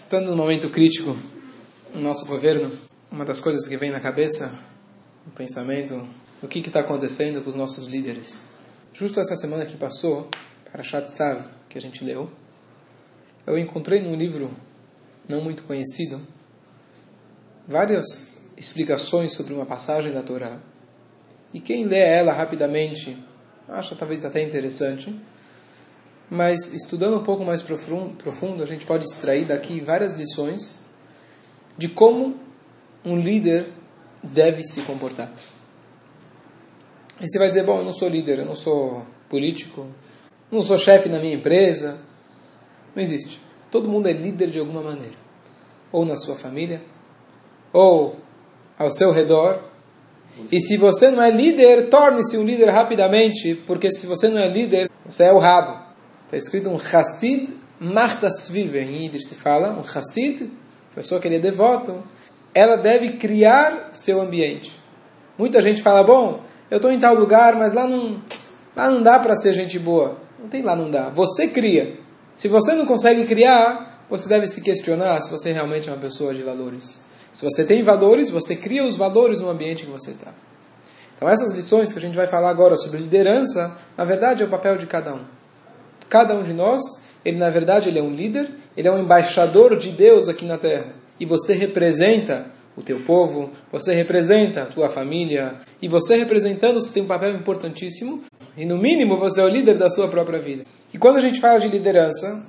Estando no momento crítico no nosso governo, uma das coisas que vem na cabeça, no pensamento, o que está acontecendo com os nossos líderes. Justo essa semana que passou, para Sav, que a gente leu, eu encontrei num livro não muito conhecido várias explicações sobre uma passagem da Torá. E quem lê ela rapidamente acha talvez até interessante, mas estudando um pouco mais profundo, a gente pode extrair daqui várias lições de como um líder deve se comportar. E você vai dizer, bom, eu não sou líder, eu não sou político, não sou chefe na minha empresa. Não existe. Todo mundo é líder de alguma maneira. Ou na sua família, ou ao seu redor. E se você não é líder, torne-se um líder rapidamente, porque se você não é líder, você é o rabo. Está escrito um Hassid Martasvive, em Yiddish se fala, um Hassid, pessoa que ele é devoto, ela deve criar seu ambiente. Muita gente fala, bom, eu estou em tal lugar, mas lá não, lá não dá para ser gente boa. Não tem lá, não dá. Você cria. Se você não consegue criar, você deve se questionar se você realmente é uma pessoa de valores. Se você tem valores, você cria os valores no ambiente que você está. Então essas lições que a gente vai falar agora sobre liderança, na verdade é o papel de cada um. Cada um de nós, ele na verdade ele é um líder, ele é um embaixador de Deus aqui na terra. E você representa o teu povo, você representa a tua família, e você representando, você tem um papel importantíssimo, e no mínimo você é o líder da sua própria vida. E quando a gente fala de liderança,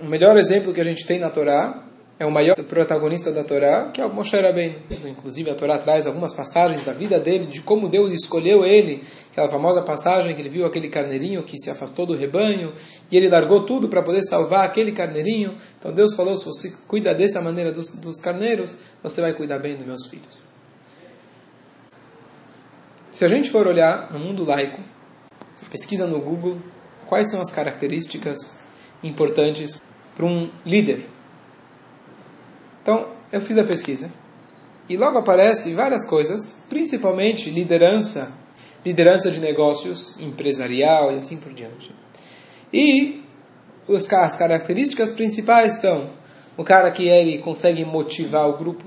o melhor exemplo que a gente tem na Torá é o maior protagonista da Torá, que é o Moshe Rabbeinu. Inclusive a Torá traz algumas passagens da vida dele, de como Deus escolheu ele, aquela famosa passagem que ele viu aquele carneirinho que se afastou do rebanho e ele largou tudo para poder salvar aquele carneirinho. Então Deus falou: se você cuida dessa maneira dos, dos carneiros, você vai cuidar bem dos meus filhos. Se a gente for olhar no mundo laico, você pesquisa no Google quais são as características importantes para um líder então, eu fiz a pesquisa. E logo aparece várias coisas, principalmente liderança, liderança de negócios, empresarial e assim por diante. E as características principais são o cara que ele consegue motivar o grupo,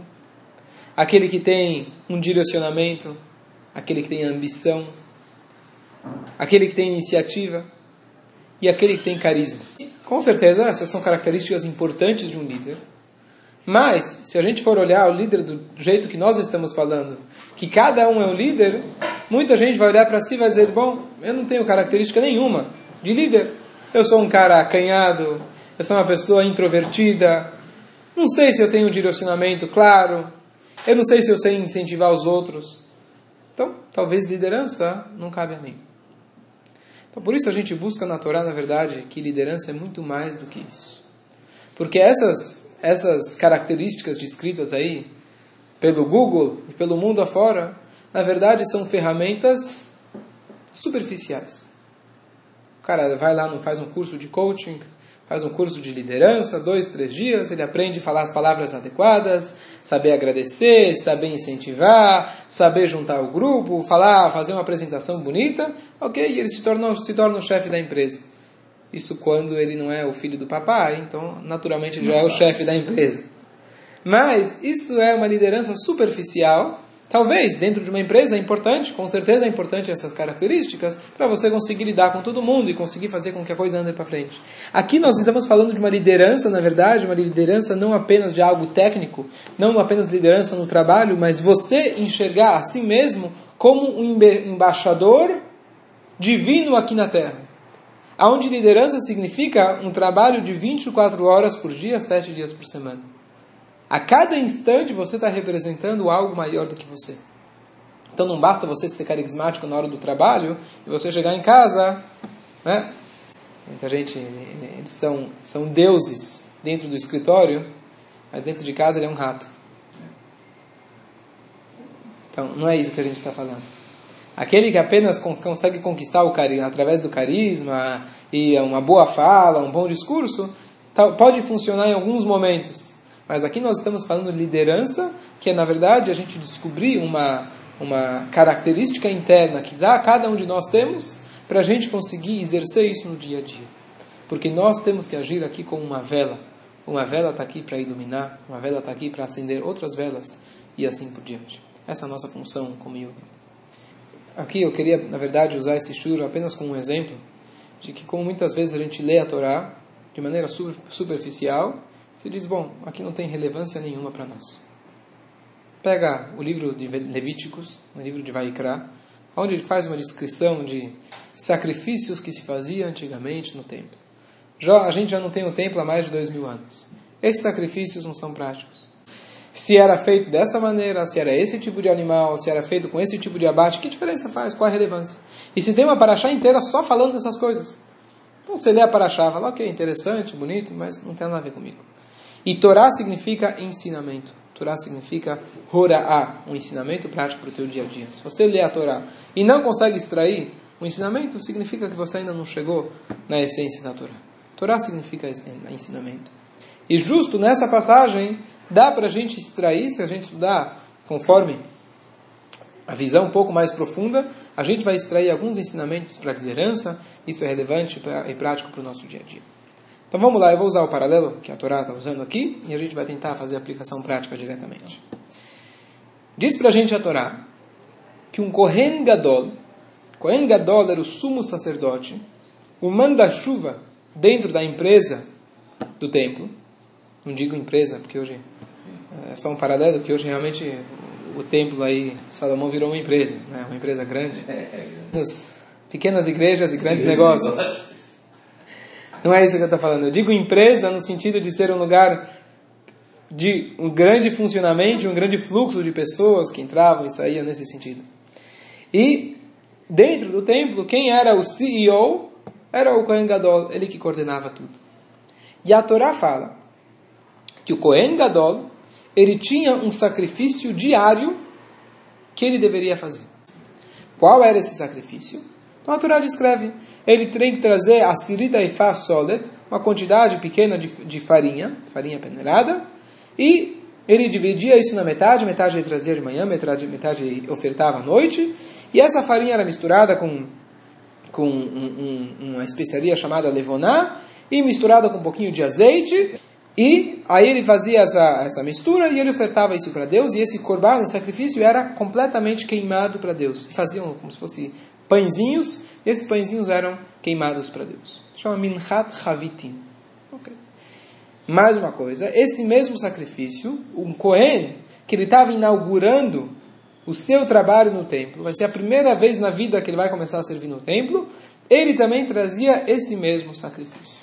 aquele que tem um direcionamento, aquele que tem ambição, aquele que tem iniciativa e aquele que tem carisma. Com certeza, essas são características importantes de um líder. Mas, se a gente for olhar o líder do jeito que nós estamos falando, que cada um é um líder, muita gente vai olhar para si e vai dizer: Bom, eu não tenho característica nenhuma de líder. Eu sou um cara acanhado, eu sou uma pessoa introvertida, não sei se eu tenho um direcionamento claro, eu não sei se eu sei incentivar os outros. Então, talvez liderança não cabe a mim. Então, por isso a gente busca na Torá, na verdade, que liderança é muito mais do que isso. Porque essas, essas características descritas aí pelo Google e pelo mundo afora, na verdade são ferramentas superficiais. O cara vai lá, faz um curso de coaching, faz um curso de liderança, dois, três dias, ele aprende a falar as palavras adequadas, saber agradecer, saber incentivar, saber juntar o grupo, falar, fazer uma apresentação bonita, ok, e ele se torna, se torna o chefe da empresa. Isso quando ele não é o filho do papai, então naturalmente ele já é o chefe da empresa. Mas isso é uma liderança superficial. Talvez dentro de uma empresa é importante, com certeza é importante essas características para você conseguir lidar com todo mundo e conseguir fazer com que a coisa ande para frente. Aqui nós estamos falando de uma liderança, na verdade, uma liderança não apenas de algo técnico, não apenas liderança no trabalho, mas você enxergar a si mesmo como um embaixador divino aqui na Terra onde liderança significa um trabalho de 24 horas por dia, 7 dias por semana. A cada instante você está representando algo maior do que você. Então não basta você ser carismático na hora do trabalho e você chegar em casa, né? Muita gente, eles são, são deuses dentro do escritório, mas dentro de casa ele é um rato. Então não é isso que a gente está falando. Aquele que apenas consegue conquistar o carisma através do carisma e uma boa fala, um bom discurso, pode funcionar em alguns momentos. Mas aqui nós estamos falando de liderança, que é na verdade a gente descobrir uma, uma característica interna que dá, cada um de nós temos, para a gente conseguir exercer isso no dia a dia. Porque nós temos que agir aqui como uma vela. uma vela está aqui para iluminar, uma vela está aqui para acender outras velas e assim por diante. Essa é a nossa função como Yudi. Aqui eu queria, na verdade, usar esse shur apenas como um exemplo de que, como muitas vezes a gente lê a Torá de maneira superficial, se diz, bom, aqui não tem relevância nenhuma para nós. Pega o livro de Levíticos, o livro de Vaikra, onde ele faz uma descrição de sacrifícios que se fazia antigamente no templo. Já, a gente já não tem o templo há mais de dois mil anos. Esses sacrifícios não são práticos. Se era feito dessa maneira, se era esse tipo de animal, se era feito com esse tipo de abate, que diferença faz? Qual a relevância? E se tem uma paraxá inteira só falando dessas coisas. Então você lê a paraxá fala, ok, interessante, bonito, mas não tem nada a ver comigo. E Torá significa ensinamento. Torá significa Hora'á, um ensinamento prático para o teu dia a dia. Se você lê a Torá e não consegue extrair o ensinamento, significa que você ainda não chegou na essência da Torá. Torá significa ensinamento. E justo nessa passagem, dá para a gente extrair, se a gente estudar conforme a visão um pouco mais profunda, a gente vai extrair alguns ensinamentos para a liderança, isso é relevante e prático para o nosso dia a dia. Então vamos lá, eu vou usar o paralelo que a Torá está usando aqui e a gente vai tentar fazer a aplicação prática diretamente. Diz para a gente a Torá que um Kohen Gadol, Kohen Gadol era o sumo sacerdote, o manda-chuva dentro da empresa do templo, não digo empresa, porque hoje é só um paralelo, que hoje realmente o templo aí, Salomão virou uma empresa, né? uma empresa grande. Nas pequenas igrejas e grandes negócios. Não é isso que eu estou falando. Eu digo empresa no sentido de ser um lugar de um grande funcionamento, um grande fluxo de pessoas que entravam e saíam nesse sentido. E dentro do templo, quem era o CEO era o Kohen Gadol, ele que coordenava tudo. E a Torá fala que o Kohen Gadol, ele tinha um sacrifício diário que ele deveria fazer. Qual era esse sacrifício? Então a Torá descreve, ele tem que trazer a sirida e fa solet, uma quantidade pequena de, de farinha, farinha peneirada, e ele dividia isso na metade, metade ele trazia de manhã, metade, metade ofertava à noite, e essa farinha era misturada com, com um, um, uma especiaria chamada levoná, e misturada com um pouquinho de azeite, e aí ele fazia essa, essa mistura e ele ofertava isso para Deus, e esse corban, esse sacrifício, era completamente queimado para Deus. Faziam como se fosse pãezinhos, e esses pãezinhos eram queimados para Deus. Chama Minchat Havitim. Okay. Mais uma coisa, esse mesmo sacrifício, um Cohen, que ele estava inaugurando o seu trabalho no templo, vai ser a primeira vez na vida que ele vai começar a servir no templo, ele também trazia esse mesmo sacrifício.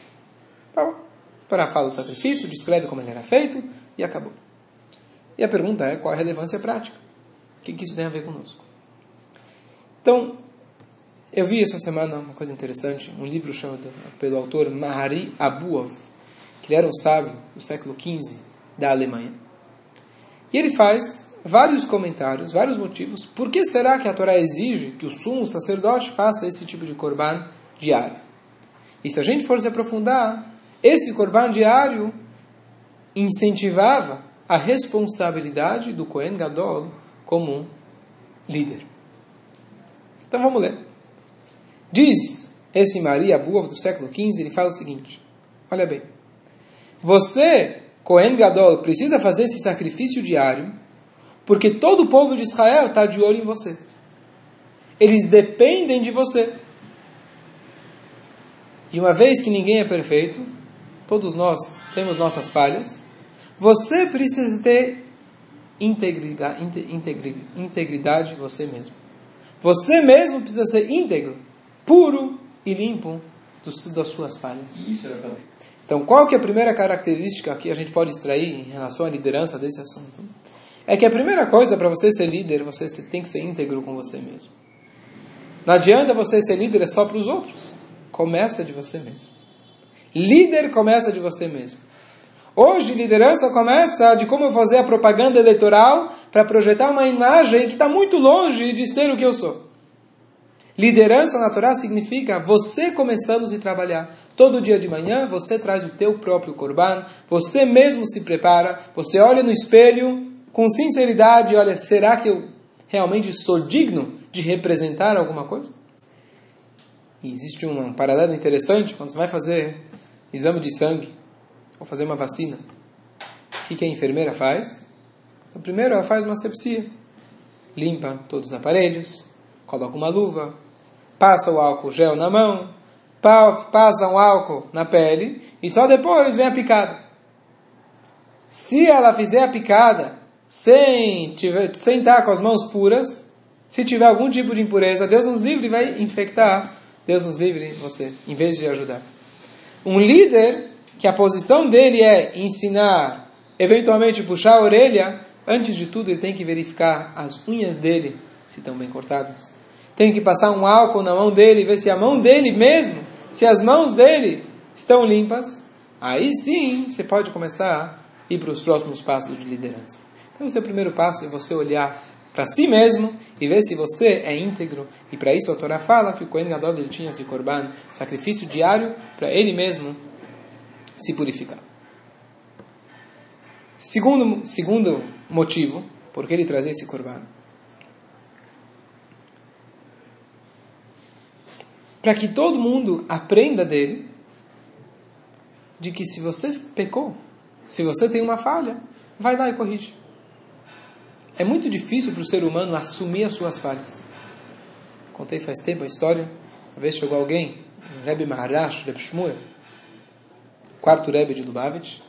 Tá Para falar o sacrifício, descreve como ele era feito e acabou. E a pergunta é qual a relevância prática? O que isso tem a ver conosco? Então, eu vi essa semana uma coisa interessante, um livro chamado pelo autor Mahari Abuov, que ele era um sábio do século XV da Alemanha. E ele faz vários comentários, vários motivos, por que será que a Torá exige que o sumo sacerdote faça esse tipo de corban diário? E se a gente for se aprofundar, esse corban diário incentivava a responsabilidade do Kohen Gadol como um líder. Então vamos ler. Diz esse Maria Buov do século XV, ele fala o seguinte: olha bem, você, Cohen Gadol, precisa fazer esse sacrifício diário, porque todo o povo de Israel está de olho em você. Eles dependem de você. E uma vez que ninguém é perfeito, todos nós temos nossas falhas, você precisa ter integridade, integridade você mesmo. Você mesmo precisa ser íntegro puro e limpo das suas falhas. Então, qual que é a primeira característica que a gente pode extrair em relação à liderança desse assunto? É que a primeira coisa para você ser líder, você tem que ser íntegro com você mesmo. Não adianta você ser líder só para os outros. Começa de você mesmo. Líder começa de você mesmo. Hoje, liderança começa de como eu fazer a propaganda eleitoral para projetar uma imagem que está muito longe de ser o que eu sou. Liderança na Torá significa você começando a se trabalhar. Todo dia de manhã você traz o teu próprio korban, você mesmo se prepara, você olha no espelho com sinceridade, olha, será que eu realmente sou digno de representar alguma coisa? E existe um paralelo interessante quando você vai fazer exame de sangue vou fazer uma vacina. O que, que a enfermeira faz? Então, primeiro ela faz uma sepsia. Limpa todos os aparelhos, coloca uma luva, passa o álcool gel na mão, passa um álcool na pele e só depois vem a picada. Se ela fizer a picada sem, tiver, sem estar com as mãos puras, se tiver algum tipo de impureza, Deus nos livre vai infectar. Deus nos livre você, em vez de ajudar. Um líder que a posição dele é ensinar, eventualmente puxar a orelha, antes de tudo ele tem que verificar as unhas dele se estão bem cortadas. Tem que passar um álcool na mão dele, ver se a mão dele mesmo, se as mãos dele estão limpas. Aí sim você pode começar a ir para os próximos passos de liderança. Então, esse é o primeiro passo, é você olhar para si mesmo e ver se você é íntegro. E para isso a Torá fala que o Kohen Gadol ele tinha esse korban, sacrifício diário, para ele mesmo se purificar. Segundo, segundo motivo, por que ele trazia esse korban? Para que todo mundo aprenda dele de que se você pecou, se você tem uma falha, vai lá e corrige. É muito difícil para o ser humano assumir as suas falhas. Contei faz tempo a história. Uma vez chegou alguém, um Rebbe Maharash, Rebbe Shmuel, quarto Rebbe de Lubavitch,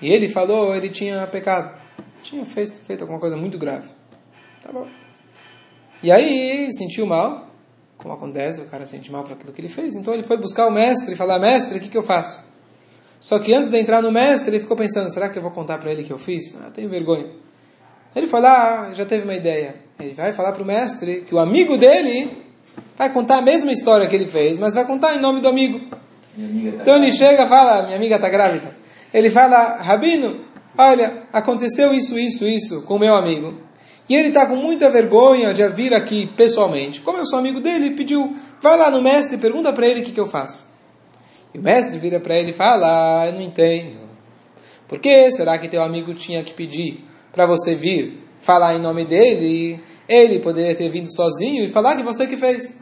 e ele falou, ele tinha pecado. Tinha feito, feito alguma coisa muito grave. Tá bom. E aí sentiu mal, como acontece, o cara sente mal por aquilo que ele fez. Então ele foi buscar o mestre e falar: Mestre, o que, que eu faço? Só que antes de entrar no mestre, ele ficou pensando: será que eu vou contar para ele que eu fiz? Ah, tenho vergonha. Ele foi lá, já teve uma ideia. Ele vai falar para o mestre que o amigo dele vai contar a mesma história que ele fez, mas vai contar em nome do amigo. Tá então ele chega fala: Minha amiga está grávida. Ele fala: Rabino, olha, aconteceu isso, isso, isso com o meu amigo. E ele está com muita vergonha de vir aqui pessoalmente. Como eu sou amigo dele, ele pediu: vai lá no mestre e pergunta para ele o que, que eu faço. E o mestre vira para ele e fala: ah, Eu não entendo. Por que será que teu amigo tinha que pedir para você vir falar em nome dele, ele poderia ter vindo sozinho e falar que você que fez.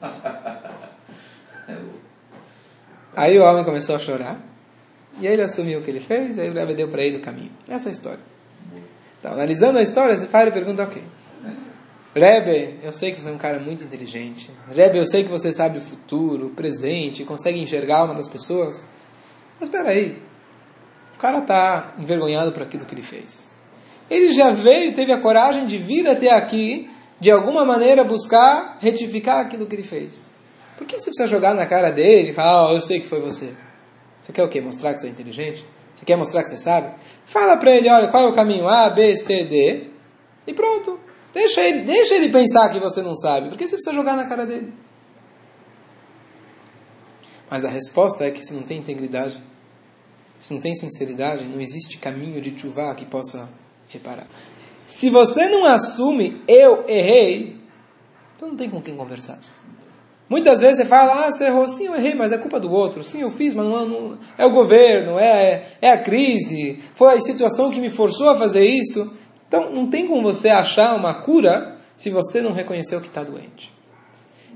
Aí o homem começou a chorar. E aí ele assumiu o que ele fez, aí o Rebbe deu para ele o caminho. Essa é a história. Então, analisando a história, você para e pergunta, ok. Rebbe, eu sei que você é um cara muito inteligente. Rebbe, eu sei que você sabe o futuro, o presente, consegue enxergar uma das pessoas. Mas espera aí, o cara está envergonhado por aquilo que ele fez. Ele já veio, teve a coragem de vir até aqui, de alguma maneira buscar retificar aquilo que ele fez. Por que você precisa jogar na cara dele e falar, oh, eu sei que foi você? Você quer o quê? Mostrar que você é inteligente? Você quer mostrar que você sabe? Fala para ele, olha, qual é o caminho? A, B, C, D. E pronto. Deixa ele, deixa ele pensar que você não sabe. Por que você precisa jogar na cara dele? Mas a resposta é que se não tem integridade, se não tem sinceridade, não existe caminho de chuva que possa reparar. Se você não assume, eu errei, então não tem com quem conversar. Muitas vezes você fala, ah, você errou, sim, eu errei, mas é culpa do outro. Sim, eu fiz, mas não, não é o governo, é, é a crise, foi a situação que me forçou a fazer isso. Então, não tem como você achar uma cura se você não reconheceu que está doente.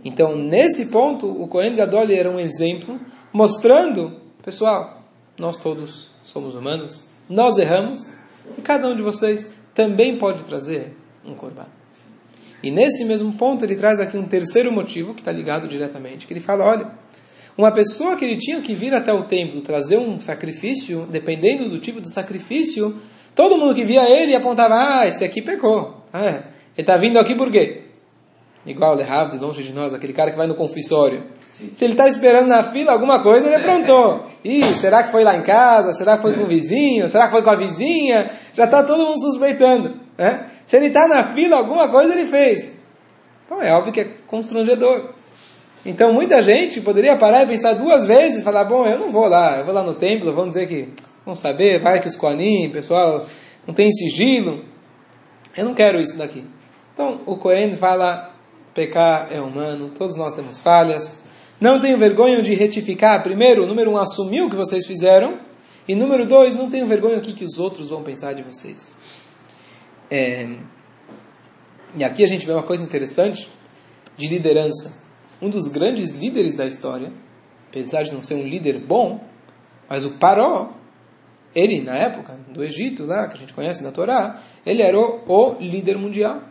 Então, nesse ponto, o Cohen Gadol era um exemplo mostrando, pessoal, nós todos somos humanos, nós erramos, e cada um de vocês também pode trazer um corban. E nesse mesmo ponto ele traz aqui um terceiro motivo que está ligado diretamente, que ele fala, olha, uma pessoa que ele tinha que vir até o templo trazer um sacrifício, dependendo do tipo de sacrifício, todo mundo que via ele apontava, ah, esse aqui pecou. Ah, ele está vindo aqui por quê? Igual o Lehav, de longe de nós, aquele cara que vai no confissório. Se ele está esperando na fila alguma coisa, ele aprontou. Ih, será que foi lá em casa? Será que foi com o vizinho? Será que foi com a vizinha? Já está todo mundo suspeitando. Né? Se ele está na fila, alguma coisa ele fez. Então é óbvio que é constrangedor. Então muita gente poderia parar e pensar duas vezes falar: bom, eu não vou lá, eu vou lá no templo, vamos dizer que, vamos saber, vai que os Koanim, pessoal, não tem sigilo. Eu não quero isso daqui. Então o Cohen fala: pecar é humano, todos nós temos falhas. Não tenho vergonha de retificar. Primeiro, número um, assumir o que vocês fizeram. E número dois, não tenho vergonha do que, que os outros vão pensar de vocês. É... E aqui a gente vê uma coisa interessante de liderança. Um dos grandes líderes da história, apesar de não ser um líder bom, Mas o Paró, ele, na época do Egito, lá, que a gente conhece na Torá, ele era o, o líder mundial.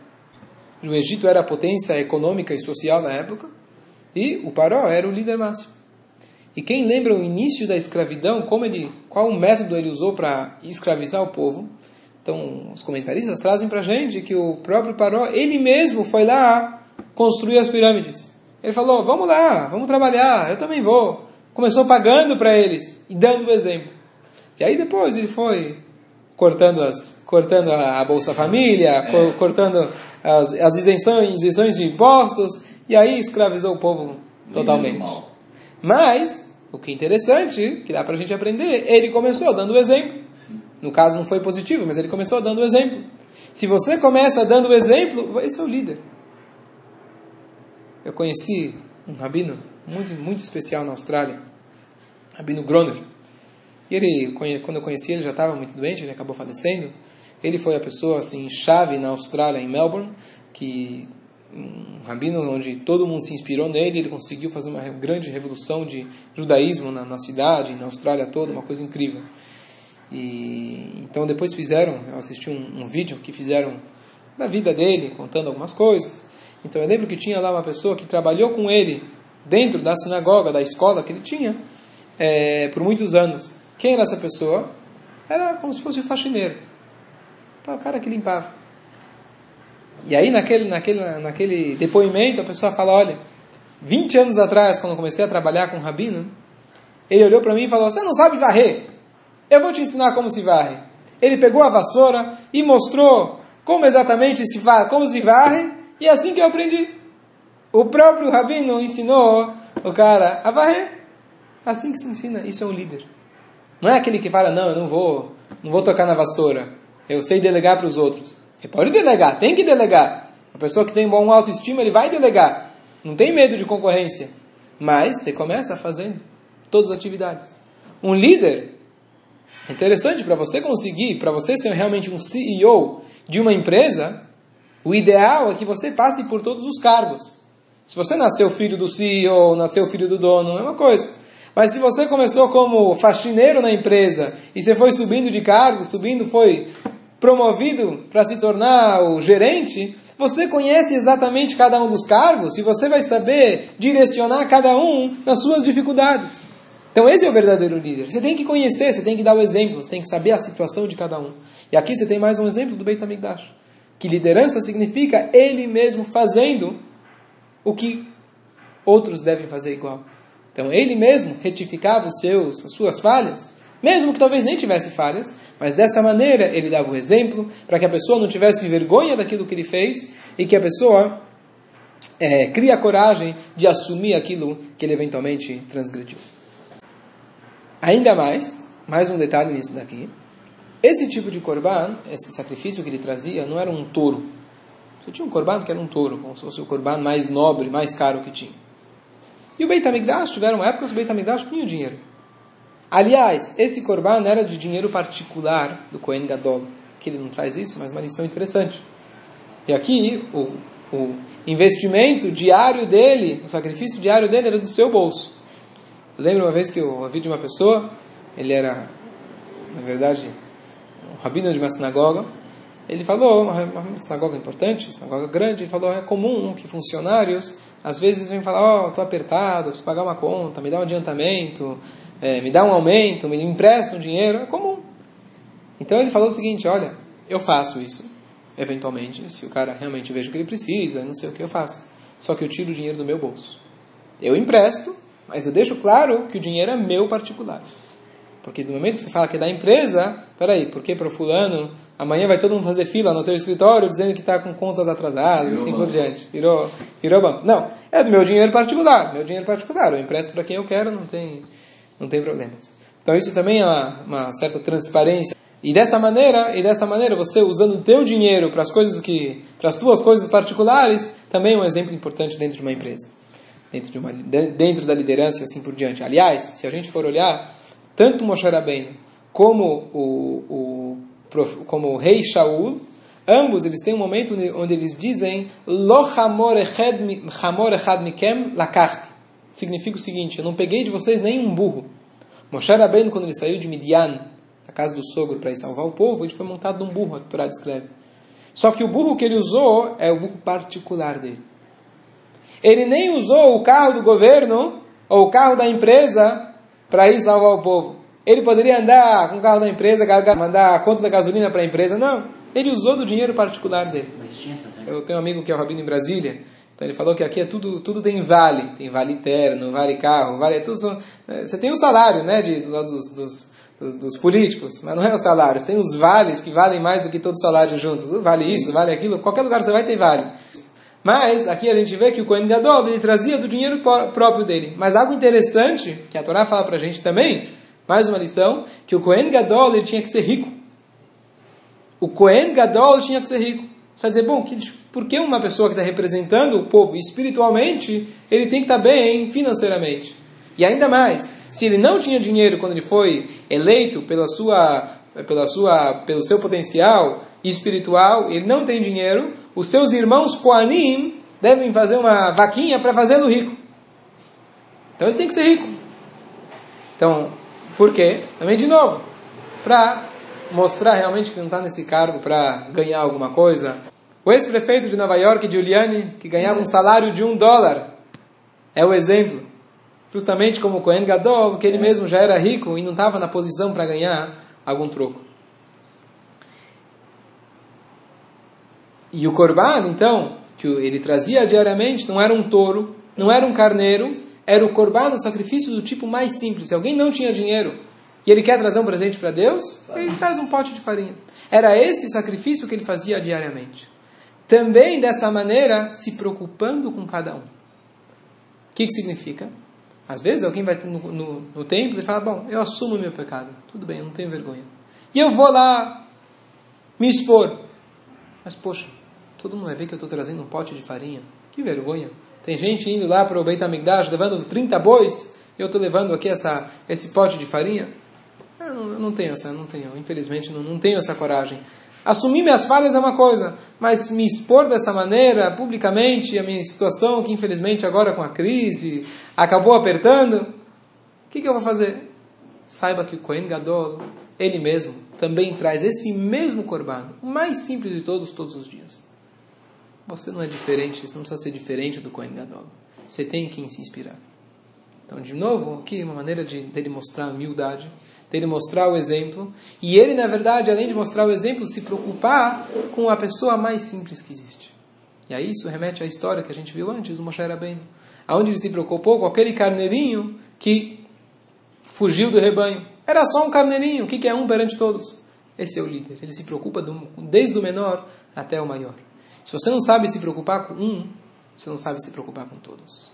O Egito era a potência econômica e social na época, e o Paró era o líder máximo. E quem lembra o início da escravidão, como ele, qual o método ele usou para escravizar o povo? Então, os comentaristas trazem para a gente que o próprio Paró, ele mesmo foi lá construir as pirâmides. Ele falou: Vamos lá, vamos trabalhar, eu também vou. Começou pagando para eles e dando o exemplo. E aí depois ele foi cortando, as, cortando a Bolsa Família, é. cortando as, as isenções, isenções de impostos, e aí escravizou o povo totalmente. Mas, o que é interessante, que dá para a gente aprender, ele começou dando o exemplo. No caso não foi positivo, mas ele começou dando o exemplo. Se você começa dando o exemplo, esse é o líder. Eu conheci um rabino muito, muito especial na Austrália, Rabino Groner. E ele, quando eu conheci ele, já estava muito doente, ele acabou falecendo. Ele foi a pessoa assim chave na Austrália, em Melbourne, que um rabino onde todo mundo se inspirou nele, ele conseguiu fazer uma grande revolução de judaísmo na, na cidade, na Austrália toda, uma coisa incrível. E então depois fizeram, eu assisti um, um vídeo que fizeram da vida dele, contando algumas coisas. Então eu lembro que tinha lá uma pessoa que trabalhou com ele dentro da sinagoga, da escola que ele tinha, é, por muitos anos. Quem era essa pessoa? Era como se fosse o faxineiro. O cara que limpava. E aí, naquele, naquele, naquele depoimento, a pessoa fala: Olha, 20 anos atrás, quando eu comecei a trabalhar com o Rabino, ele olhou para mim e falou: Você não sabe varrer? Eu vou te ensinar como se varre. Ele pegou a vassoura e mostrou como exatamente se varre, como se varre, e é assim que eu aprendi. O próprio Rabino ensinou o cara a varrer. Assim que se ensina, isso é um líder. Não é aquele que fala, não, eu não vou, não vou tocar na vassoura. Eu sei delegar para os outros. Você pode delegar, tem que delegar. A pessoa que tem bom autoestima, ele vai delegar. Não tem medo de concorrência. Mas você começa fazendo todas as atividades. Um líder, é interessante para você conseguir, para você ser realmente um CEO de uma empresa, o ideal é que você passe por todos os cargos. Se você nasceu filho do CEO, nasceu filho do dono, é uma coisa. Mas se você começou como faxineiro na empresa e você foi subindo de cargo, subindo, foi promovido para se tornar o gerente, você conhece exatamente cada um dos cargos e você vai saber direcionar cada um nas suas dificuldades. Então esse é o verdadeiro líder. Você tem que conhecer, você tem que dar o exemplo, você tem que saber a situação de cada um. E aqui você tem mais um exemplo do Beit HaMikdash. Que liderança significa ele mesmo fazendo o que outros devem fazer igual. Então ele mesmo retificava os seus, as suas falhas mesmo que talvez nem tivesse falhas, mas dessa maneira ele dava o exemplo para que a pessoa não tivesse vergonha daquilo que ele fez e que a pessoa é, cria a coragem de assumir aquilo que ele eventualmente transgrediu. Ainda mais, mais um detalhe nisso daqui. Esse tipo de corban, esse sacrifício que ele trazia, não era um touro. Você tinha um corban que era um touro, como se fosse o corban mais nobre, mais caro que tinha. E o Beit HaMikdash, tiveram épocas que o Beit HaMikdash tinha dinheiro. Aliás, esse corban era de dinheiro particular do Kohen Gadol, que ele não traz isso, mas uma lição interessante. E aqui, o, o investimento diário dele, o sacrifício diário dele era do seu bolso. Eu lembro uma vez que eu ouvi de uma pessoa, ele era, na verdade, um rabino de uma sinagoga, ele falou, uma, uma sinagoga importante, uma sinagoga grande, ele falou, é comum que funcionários, às vezes, vêm falar, ó, oh, estou apertado, preciso pagar uma conta, me dá um adiantamento, é, me dá um aumento, me empresta um dinheiro, é comum. Então ele falou o seguinte: olha, eu faço isso, eventualmente, se o cara realmente vejo que ele precisa, não sei o que eu faço. Só que eu tiro o dinheiro do meu bolso. Eu empresto, mas eu deixo claro que o dinheiro é meu particular. Porque no momento que você fala que é da empresa, peraí, porque para o fulano, amanhã vai todo mundo fazer fila no teu escritório dizendo que está com contas atrasadas, virou assim por diante. Virou, virou banco. Não, é do meu dinheiro particular. Meu dinheiro particular. Eu empresto para quem eu quero, não tem não tem problemas. Então isso também é uma, uma, certa transparência. E dessa maneira, e dessa maneira, você usando o teu dinheiro para as coisas que, para as tuas coisas particulares, também é um exemplo importante dentro de uma empresa, dentro de uma, dentro da liderança e assim por diante. Aliás, se a gente for olhar, tanto Moshe Rabbeinu como o, o, como o rei Shaul, ambos eles têm um momento onde eles dizem Lo chamor echad mikem significa o seguinte: eu não peguei de vocês nenhum burro. Moshe Rabbeinu, quando ele saiu de Midian, da casa do sogro, para ir salvar o povo, ele foi montado num burro, a Torá descreve. Só que o burro que ele usou é o burro particular dele. Ele nem usou o carro do governo ou o carro da empresa para ir salvar o povo. Ele poderia andar com o carro da empresa, mandar a conta da gasolina para a empresa. Não. Ele usou do dinheiro particular dele. Eu tenho um amigo que é o Rabino em Brasília. Então ele falou que aqui é tudo, tudo tem vale. Tem vale interno, vale carro, vale. Tudo são, é, você tem o um salário né, de, dos, dos, dos, dos, políticos, mas não é o salário. Tem os vales que valem mais do que todos os salários juntos. Vale isso, vale aquilo. Qualquer lugar você vai ter vale. Mas aqui a gente vê que o Kohen Gadol ele trazia do dinheiro próprio dele. Mas algo interessante que a Torá fala para a gente também mais uma lição, que o Kohen Gadol ele tinha que ser rico. O Kohen Gadol tinha que ser rico. Você vai dizer, bom, que, por que uma pessoa que está representando o povo espiritualmente, ele tem que estar tá bem financeiramente? E ainda mais, se ele não tinha dinheiro quando ele foi eleito pela sua, pela sua, pelo seu potencial espiritual, ele não tem dinheiro, os seus irmãos Koanim devem fazer uma vaquinha para fazê-lo rico. Então ele tem que ser rico. Então, por quê? Também, de novo, para mostrar realmente que não está nesse cargo para ganhar alguma coisa. O ex-prefeito de Nova York, Giuliani, que ganhava um salário de um dólar, é o exemplo. Justamente como Cohen Gadol, que ele mesmo já era rico e não estava na posição para ganhar algum troco. E o Corban, então, que ele trazia diariamente, não era um touro, não era um carneiro, era o corban, o sacrifício do tipo mais simples. Se alguém não tinha dinheiro e ele quer trazer um presente para Deus, ele traz um pote de farinha. Era esse sacrifício que ele fazia diariamente. Também dessa maneira, se preocupando com cada um. O que, que significa? Às vezes alguém vai no, no, no templo e fala: Bom, eu assumo o meu pecado. Tudo bem, eu não tenho vergonha. E eu vou lá me expor. Mas, poxa, todo mundo vai ver que eu estou trazendo um pote de farinha. Que vergonha. Tem gente indo lá para o Beit HaMikdash levando 30 bois, e eu estou levando aqui essa, esse pote de farinha. Eu não, eu não tenho essa, não tenho, infelizmente não, não tenho essa coragem. Assumir minhas falhas é uma coisa, mas me expor dessa maneira, publicamente, a minha situação, que infelizmente agora com a crise acabou apertando, o que, que eu vou fazer? Saiba que o Kohen Gadol, ele mesmo, também traz esse mesmo corban, o mais simples de todos, todos os dias. Você não é diferente, você não precisa ser diferente do Kohen Gadol. Você tem quem se inspirar. Então, de novo, aqui uma maneira de dele mostrar a humildade, dele mostrar o exemplo, e ele, na verdade, além de mostrar o exemplo, se preocupar com a pessoa mais simples que existe. E aí isso remete à história que a gente viu antes do Moshe Rabbeinu, aonde ele se preocupou com aquele carneirinho que fugiu do rebanho. Era só um carneirinho, o que é um perante todos? Esse é o líder. Ele se preocupa desde o menor até o maior. Se você não sabe se preocupar com um, você não sabe se preocupar com todos.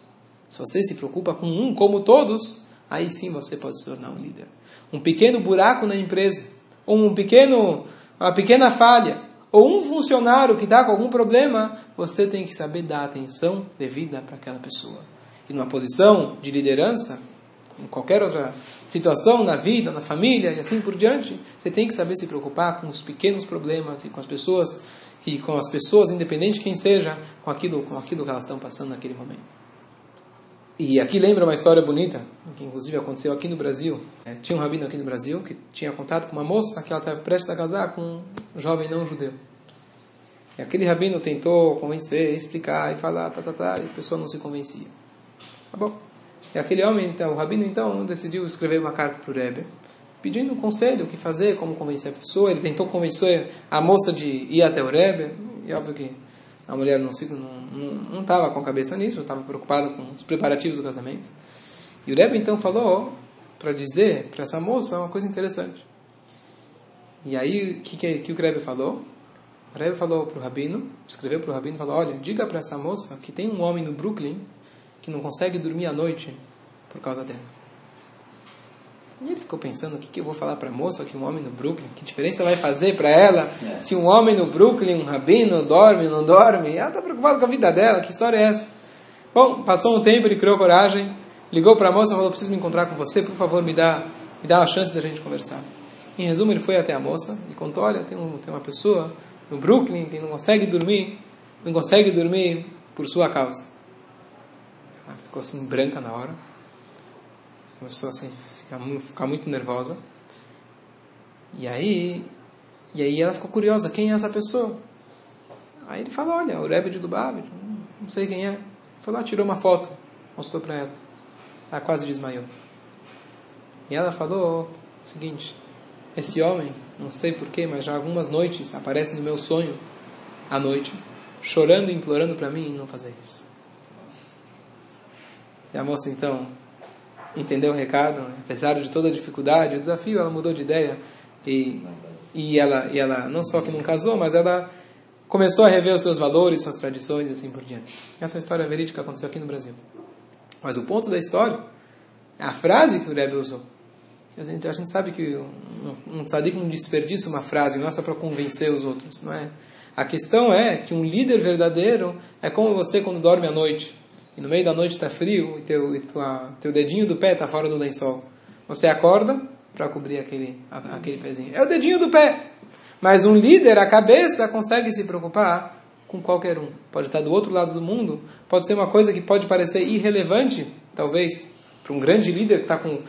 Se você se preocupa com um como todos, aí sim você pode se tornar um líder. Um pequeno buraco na empresa, ou um pequeno, uma pequena falha, ou um funcionário que está com algum problema, você tem que saber dar atenção devida para aquela pessoa. E numa posição de liderança, em qualquer outra situação na vida, na família e assim por diante, você tem que saber se preocupar com os pequenos problemas e com as pessoas que com as pessoas, independente de quem seja, com aquilo, com aquilo que elas estão passando naquele momento. E aqui lembra uma história bonita, que inclusive aconteceu aqui no Brasil. É, tinha um rabino aqui no Brasil que tinha contato com uma moça que ela estava prestes a casar com um jovem não judeu. E aquele rabino tentou convencer, explicar e falar, tá, tá, tá, e a pessoa não se convencia. Tá bom. E aquele homem, então, o rabino então decidiu escrever uma carta para o Rebbe, pedindo um conselho, o que fazer, como convencer a pessoa. Ele tentou convencer a moça de ir até o Rebbe, e óbvio que a mulher não estava não, não, com a cabeça nisso, estava preocupada com os preparativos do casamento. E o Rebbe então falou para dizer para essa moça uma coisa interessante. E aí, o que, que, que o Rebbe falou? O Rebbe falou para o Rabino, escreveu para o Rabino e falou: Olha, diga para essa moça que tem um homem no Brooklyn que não consegue dormir à noite por causa dela. E ele ficou pensando, o que, que eu vou falar para a moça que um homem no Brooklyn, que diferença vai fazer para ela é. se um homem no Brooklyn, um rabino, dorme ou não dorme? Ela está preocupada com a vida dela, que história é essa? Bom, passou um tempo, ele criou coragem, ligou para a moça e falou, preciso me encontrar com você, por favor, me dá, me dá uma chance da gente conversar. Em resumo, ele foi até a moça e contou, olha, tem, um, tem uma pessoa no Brooklyn que não consegue dormir, não consegue dormir por sua causa. Ela ficou assim branca na hora. Começou assim, a ficar muito nervosa. E aí, e aí ela ficou curiosa, quem é essa pessoa? Aí ele falou, olha, o Rebbe de Lubavitch, não sei quem é. Foi lá, tirou uma foto, mostrou para ela. Ela quase desmaiou. E ela falou o seguinte, esse homem, não sei porquê, mas já algumas noites aparece no meu sonho, à noite, chorando e implorando para mim não fazer isso. E a moça então entendeu o recado, apesar de toda a dificuldade, o desafio, ela mudou de ideia e, e, ela, e ela não só que não casou, mas ela começou a rever os seus valores, suas tradições e assim por diante. Essa história verídica aconteceu aqui no Brasil. Mas o ponto da história é a frase que o Rebbe usou. A gente, a gente sabe que um tzadik não desperdiça uma frase, não é só para convencer os outros, não é? A questão é que um líder verdadeiro é como você quando dorme à noite e no meio da noite está frio e teu, e tua, teu dedinho do pé está fora do lençol. Você acorda para cobrir aquele, aquele pezinho. É o dedinho do pé. Mas um líder, a cabeça, consegue se preocupar com qualquer um. Pode estar do outro lado do mundo, pode ser uma coisa que pode parecer irrelevante, talvez, para um grande líder que está com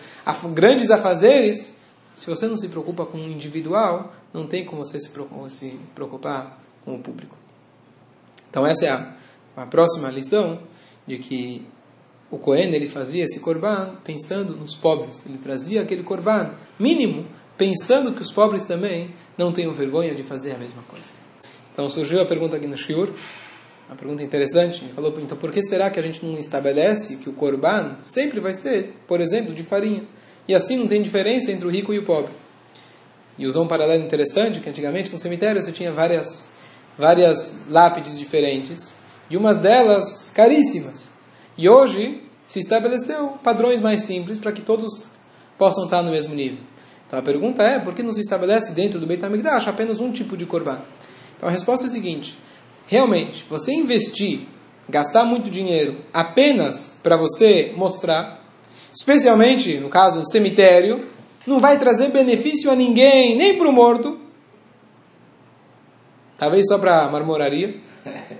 grandes afazeres. Se você não se preocupa com o individual, não tem como você se preocupar com o público. Então essa é a, a próxima lição de que o Cohen ele fazia esse korban pensando nos pobres. Ele trazia aquele korban mínimo, pensando que os pobres também não tenham vergonha de fazer a mesma coisa. Então surgiu a pergunta aqui no Shiur, uma pergunta interessante. Ele falou, então por que será que a gente não estabelece que o korban sempre vai ser, por exemplo, de farinha? E assim não tem diferença entre o rico e o pobre. E usou um paralelo interessante, que antigamente no cemitério você tinha várias, várias lápides diferentes e umas delas caríssimas. E hoje se estabeleceu padrões mais simples para que todos possam estar no mesmo nível. Então a pergunta é, por que não se estabelece dentro do Beit HaMikdash apenas um tipo de korban? Então a resposta é a seguinte, realmente, você investir, gastar muito dinheiro apenas para você mostrar, especialmente no caso do cemitério, não vai trazer benefício a ninguém, nem para o morto, talvez só para a marmoraria,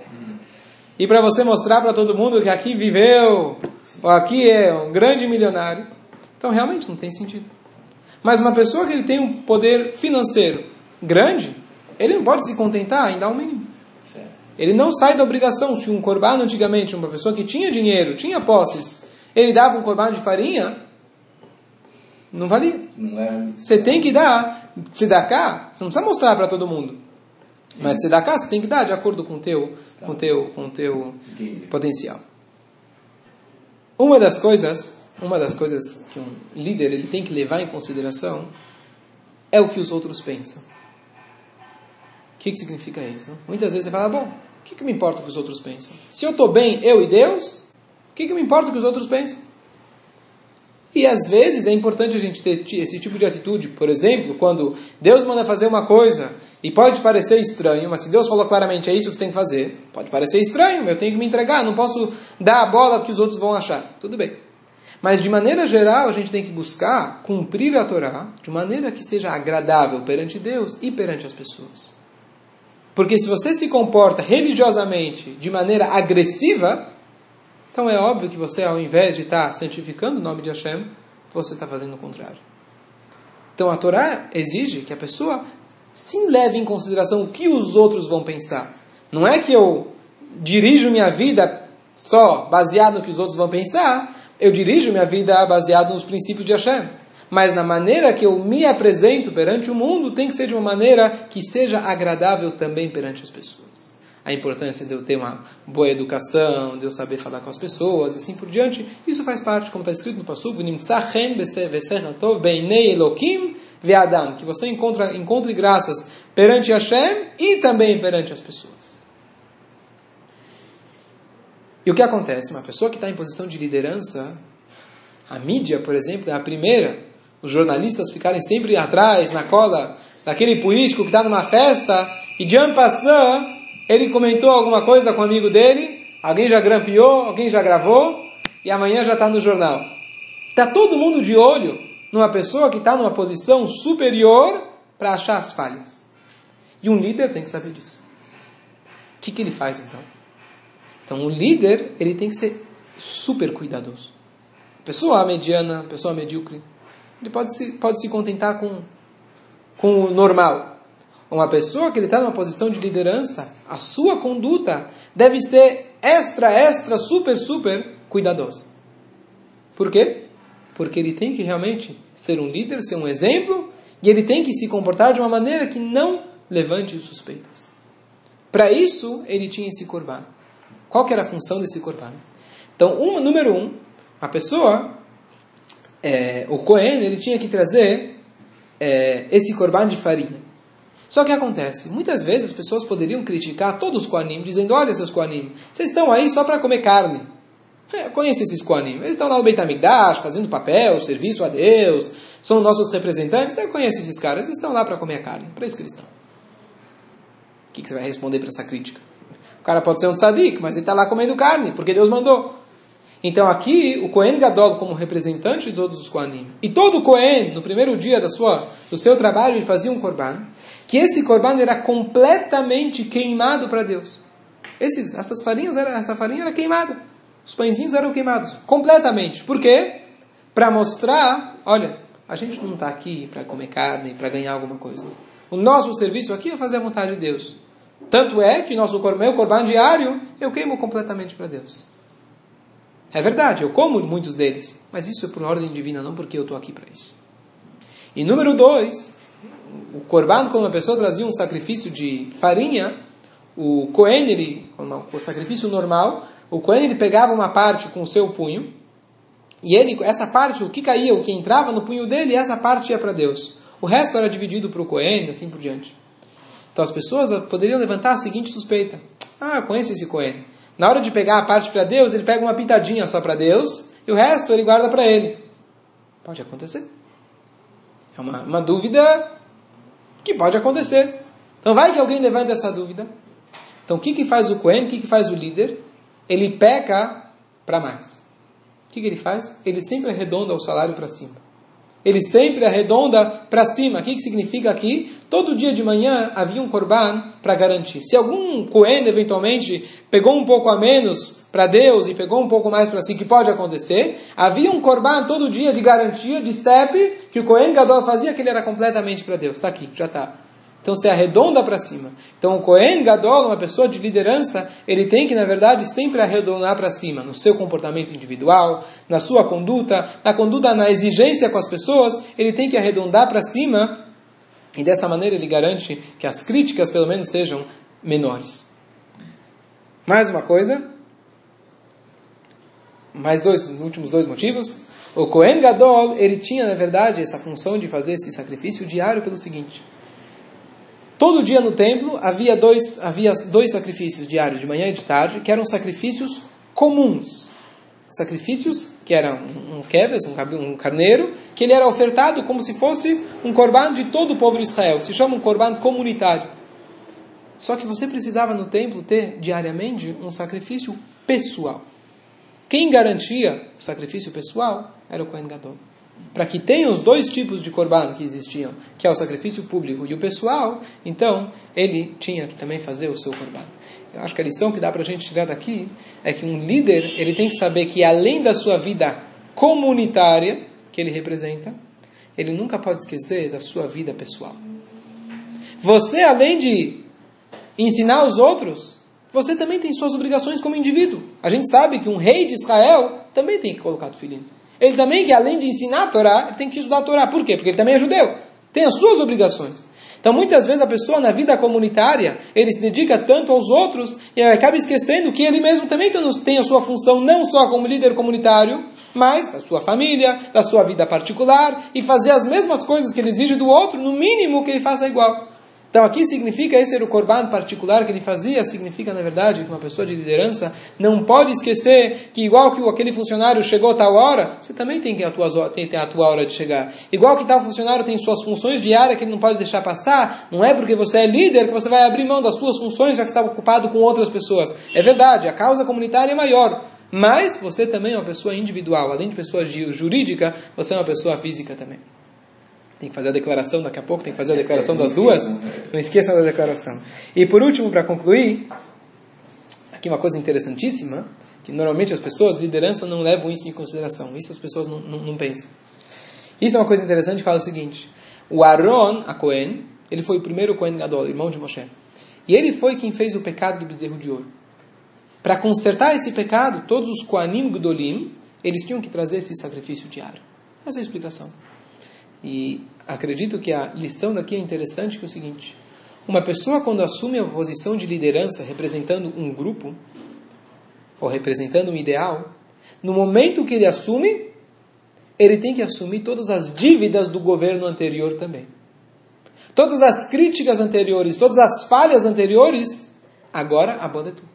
e para você mostrar para todo mundo que aqui viveu, ou aqui é um grande milionário. Então realmente não tem sentido. Mas uma pessoa que ele tem um poder financeiro grande, ele não pode se contentar em dar o mínimo. Ele não sai da obrigação. Se um corbano antigamente, uma pessoa que tinha dinheiro, tinha posses, ele dava um corbano de farinha, não valia. Você tem que dar. Se dá cá, você não precisa mostrar para todo mundo. Mas se dá cá, você tem que dar de acordo com o teu, tá. com teu, com teu potencial. Uma das coisas, uma das coisas que um líder ele tem que levar em consideração é o que os outros pensam. O que, que significa isso? Muitas vezes você fala, bom, o que, que me importa o que os outros pensam? Se eu estou bem, eu e Deus, o que, que me importa o que os outros pensam? E às vezes é importante a gente ter esse tipo de atitude. Por exemplo, quando Deus manda fazer uma coisa e pode parecer estranho, mas se Deus falou claramente é isso que você tem que fazer, pode parecer estranho, eu tenho que me entregar, não posso dar a bola que os outros vão achar. Tudo bem. Mas de maneira geral, a gente tem que buscar cumprir a Torá de maneira que seja agradável perante Deus e perante as pessoas. Porque se você se comporta religiosamente de maneira agressiva, então é óbvio que você, ao invés de estar santificando o nome de Hashem, você está fazendo o contrário. Então a Torá exige que a pessoa sim leve em consideração o que os outros vão pensar. Não é que eu dirijo minha vida só baseado no que os outros vão pensar, eu dirijo minha vida baseado nos princípios de Hashem. Mas na maneira que eu me apresento perante o mundo, tem que ser de uma maneira que seja agradável também perante as pessoas. A importância de eu ter uma boa educação, de eu saber falar com as pessoas, assim por diante, isso faz parte, como está escrito no ve'adam, que você encontra, encontre graças perante Hashem e também perante as pessoas. E o que acontece? Uma pessoa que está em posição de liderança, a mídia, por exemplo, é a primeira, os jornalistas ficarem sempre atrás, na cola daquele político que está numa festa e de ano passando, ele comentou alguma coisa com um amigo dele, alguém já grampeou, alguém já gravou e amanhã já está no jornal. Está todo mundo de olho numa pessoa que está numa posição superior para achar as falhas. E um líder tem que saber disso. O que, que ele faz então? Então, o líder ele tem que ser super cuidadoso. pessoa mediana, pessoa medíocre, ele pode se, pode se contentar com, com o normal. Uma pessoa que ele está numa posição de liderança, a sua conduta deve ser extra, extra, super, super cuidadosa. Por quê? Porque ele tem que realmente ser um líder, ser um exemplo, e ele tem que se comportar de uma maneira que não levante suspeitas. Para isso, ele tinha esse corban. Qual que era a função desse corban? Então, um, número um, a pessoa, é, o Cohen, ele tinha que trazer é, esse corban de farinha. Só que acontece, muitas vezes as pessoas poderiam criticar todos os Koanim, dizendo, olha seus Koanim, vocês estão aí só para comer carne. É, eu conheço esses Koanim, eles estão lá no Beit HaMikdash, fazendo papel, serviço a Deus, são nossos representantes, eu conheço esses caras, eles estão lá para comer carne, para isso que eles estão. O que, você vai responder para essa crítica? O cara pode ser um tzadik, mas ele está lá comendo carne, porque Deus mandou. Então aqui, o Cohen Gadol como representante de todos os Kohanim, e todo Cohen, no primeiro dia da sua, do seu trabalho, ele fazia um korban, que esse korban era completamente queimado para Deus. Esses, essas farinhas, era, essa farinha era queimada. Os pãezinhos eram queimados, completamente. Por quê? Para mostrar, olha, a gente não está aqui para comer carne, para ganhar alguma coisa. O nosso serviço aqui é fazer a vontade de Deus. Tanto é que nosso meu corban diário eu queimo completamente para Deus. É verdade, eu como muitos deles, mas isso é por ordem divina, não porque eu estou aqui para isso. E número dois, o corban, quando uma pessoa trazia um sacrifício de farinha, o Cohen, ele, o sacrifício normal, o Cohen ele pegava uma parte com o seu punho, e ele, essa parte, o que caía, o que entrava no punho dele, essa parte ia para Deus. O resto era dividido para o Cohen, assim por diante. Então as pessoas poderiam levantar a seguinte suspeita: Ah, eu conheço esse Cohen. Na hora de pegar a parte para Deus, ele pega uma pitadinha só para Deus e o resto ele guarda para ele. Pode acontecer. É uma, uma dúvida que pode acontecer. Então vai que alguém levanta essa dúvida. Então o que, que faz o Cohen? O que, que faz o líder? Ele peca para mais. O que, que ele faz? Ele sempre arredonda o salário para cima. Ele sempre arredonda para cima. O que, que significa aqui? Todo dia de manhã havia um korban para garantir. Se algum Cohen eventualmente pegou um pouco a menos para Deus e pegou um pouco mais para si, que pode acontecer, havia um korban todo dia de garantia, de step, que o Cohen Gadol fazia, que ele era completamente para Deus. Está aqui, já está. Então se arredonda para cima. Então o Kohen Gadol, uma pessoa de liderança, ele tem que, na verdade, sempre arredondar para cima, no seu comportamento individual, na sua conduta, na conduta, na exigência com as pessoas, ele tem que arredondar para cima e dessa maneira ele garante que as críticas, pelo menos, sejam menores. Mais uma coisa, mais dois, últimos dois motivos. O Kohen Gadol, ele tinha, na verdade, essa função de fazer esse sacrifício diário pelo seguinte. Todo dia no templo havia dois, havia dois sacrifícios diários, de manhã e de tarde, que eram sacrifícios comuns. Sacrifícios que eram um quebes, um carneiro, que ele era ofertado como se fosse um corban de todo o povo de Israel. Se chama um corban comunitário. Só que você precisava no templo ter diariamente um sacrifício pessoal. Quem garantia o sacrifício pessoal era o Kohen Gadol para que tenha os dois tipos de corban que existiam, que é o sacrifício público e o pessoal, então ele tinha que também fazer o seu corban. Eu acho que a lição que dá para a gente tirar daqui é que um líder ele tem que saber que além da sua vida comunitária que ele representa, ele nunca pode esquecer da sua vida pessoal. Você, além de ensinar os outros, você também tem suas obrigações como indivíduo. A gente sabe que um rei de Israel também tem que colocar o filhinho. Ele também, que além de ensinar a Torá, ele tem que estudar a Torá. Por quê? Porque ele também é judeu. Tem as suas obrigações. Então, muitas vezes, a pessoa na vida comunitária, ele se dedica tanto aos outros e acaba esquecendo que ele mesmo também tem a sua função, não só como líder comunitário, mas da sua família, da sua vida particular, e fazer as mesmas coisas que ele exige do outro, no mínimo que ele faça igual. Então aqui significa, esse era o korban particular que ele fazia, significa na verdade que uma pessoa de liderança não pode esquecer que igual que aquele funcionário chegou a tal hora, você também tem que a tua, a tua hora de chegar. Igual que tal funcionário tem suas funções diárias que ele não pode deixar passar, não é porque você é líder que você vai abrir mão das suas funções já que está ocupado com outras pessoas. É verdade, a causa comunitária é maior. Mas você também é uma pessoa individual, além de pessoa jurídica, você é uma pessoa física também. Tem que fazer a declaração daqui a pouco, tem que fazer a declaração das duas. Não esqueçam da declaração. E por último, para concluir, aqui uma coisa interessantíssima, que normalmente as pessoas, liderança, não levam isso em consideração. Isso as pessoas não, não, não pensam. Isso é uma coisa interessante fala o seguinte: o Aaron, a Cohen, ele foi o primeiro Cohen Gadol, irmão de Moshe. E ele foi quem fez o pecado do bezerro de ouro. Para consertar esse pecado, todos os Koanim Gdolim, eles tinham que trazer esse sacrifício diário. Essa é a explicação. E acredito que a lição daqui é interessante, que é o seguinte. Uma pessoa, quando assume a posição de liderança representando um grupo, ou representando um ideal, no momento que ele assume, ele tem que assumir todas as dívidas do governo anterior também. Todas as críticas anteriores, todas as falhas anteriores, agora a banda é tua.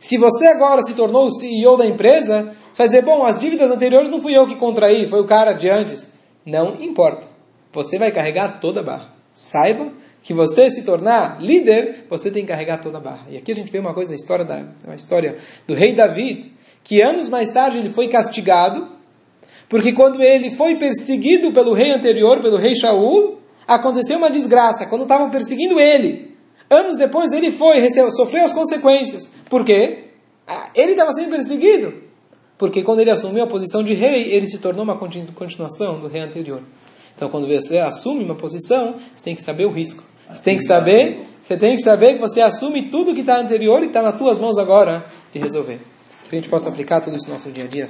Se você agora se tornou o CEO da empresa, você vai dizer, bom, as dívidas anteriores não fui eu que contraí, foi o cara de antes. Não importa. Você vai carregar toda a barra. Saiba que você se tornar líder, você tem que carregar toda a barra. E aqui a gente vê uma coisa na história da uma história do rei Davi, que anos mais tarde ele foi castigado, porque quando ele foi perseguido pelo rei anterior, pelo rei Shaul, aconteceu uma desgraça. Quando estavam perseguindo ele, anos depois ele foi, sofreu as consequências. Por quê? Ah, ele estava sendo perseguido. Porque quando ele assumiu a posição de rei, ele se tornou uma continuação do rei anterior. Então, quando você assume uma posição, você tem que saber o risco. Você tem que saber, você tem que saber que você assume tudo que está anterior e está nas tuas mãos agora de resolver. Que a gente possa aplicar tudo isso no nosso dia a dia.